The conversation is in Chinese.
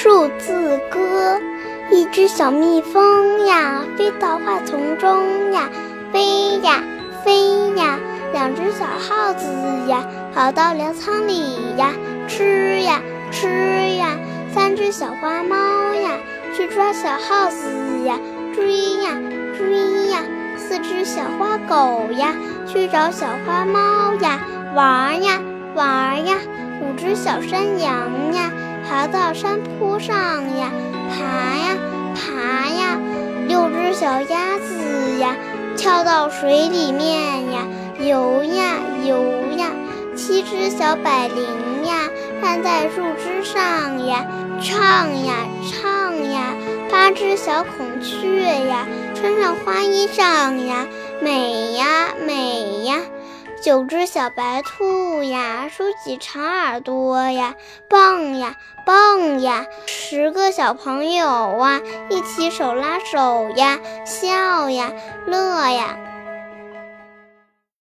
数字歌，一只小蜜蜂呀，飞到花丛中呀，飞呀飞呀。两只小耗子呀，跑到粮仓里呀，吃呀吃呀。三只小花猫呀，去抓小耗子呀，追呀追呀。四只小花狗呀，去找小花猫呀，玩呀玩呀。五只小山羊呀。爬到山坡上呀，爬呀爬呀，六只小鸭子呀，跳到水里面呀，游呀游呀，七只小百灵呀，站在树枝上呀，唱呀唱呀，八只小孔雀呀，穿上花衣裳呀，美呀美。九只小白兔呀，竖起长耳朵呀，蹦呀蹦呀；十个小朋友啊，一起手拉手呀，笑呀乐呀。